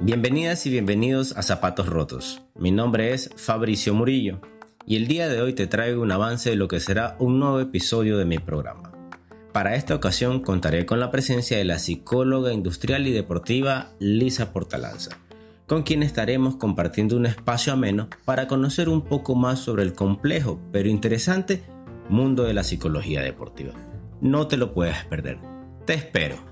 Bienvenidas y bienvenidos a Zapatos Rotos. Mi nombre es Fabricio Murillo y el día de hoy te traigo un avance de lo que será un nuevo episodio de mi programa. Para esta ocasión contaré con la presencia de la psicóloga industrial y deportiva Lisa Portalanza, con quien estaremos compartiendo un espacio ameno para conocer un poco más sobre el complejo pero interesante mundo de la psicología deportiva. No te lo puedes perder. Te espero.